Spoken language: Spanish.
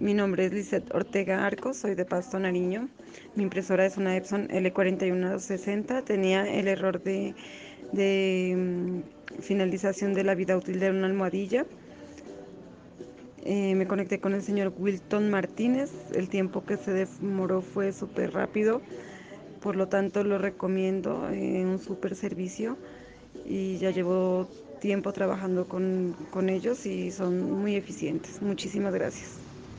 Mi nombre es Lizeth Ortega Arcos, soy de Pasto Nariño. Mi impresora es una Epson L4160. Tenía el error de, de mm, finalización de la vida útil de una almohadilla. Eh, me conecté con el señor Wilton Martínez. El tiempo que se demoró fue súper rápido. Por lo tanto, lo recomiendo. en un súper servicio. Y ya llevo tiempo trabajando con, con ellos y son muy eficientes. Muchísimas gracias.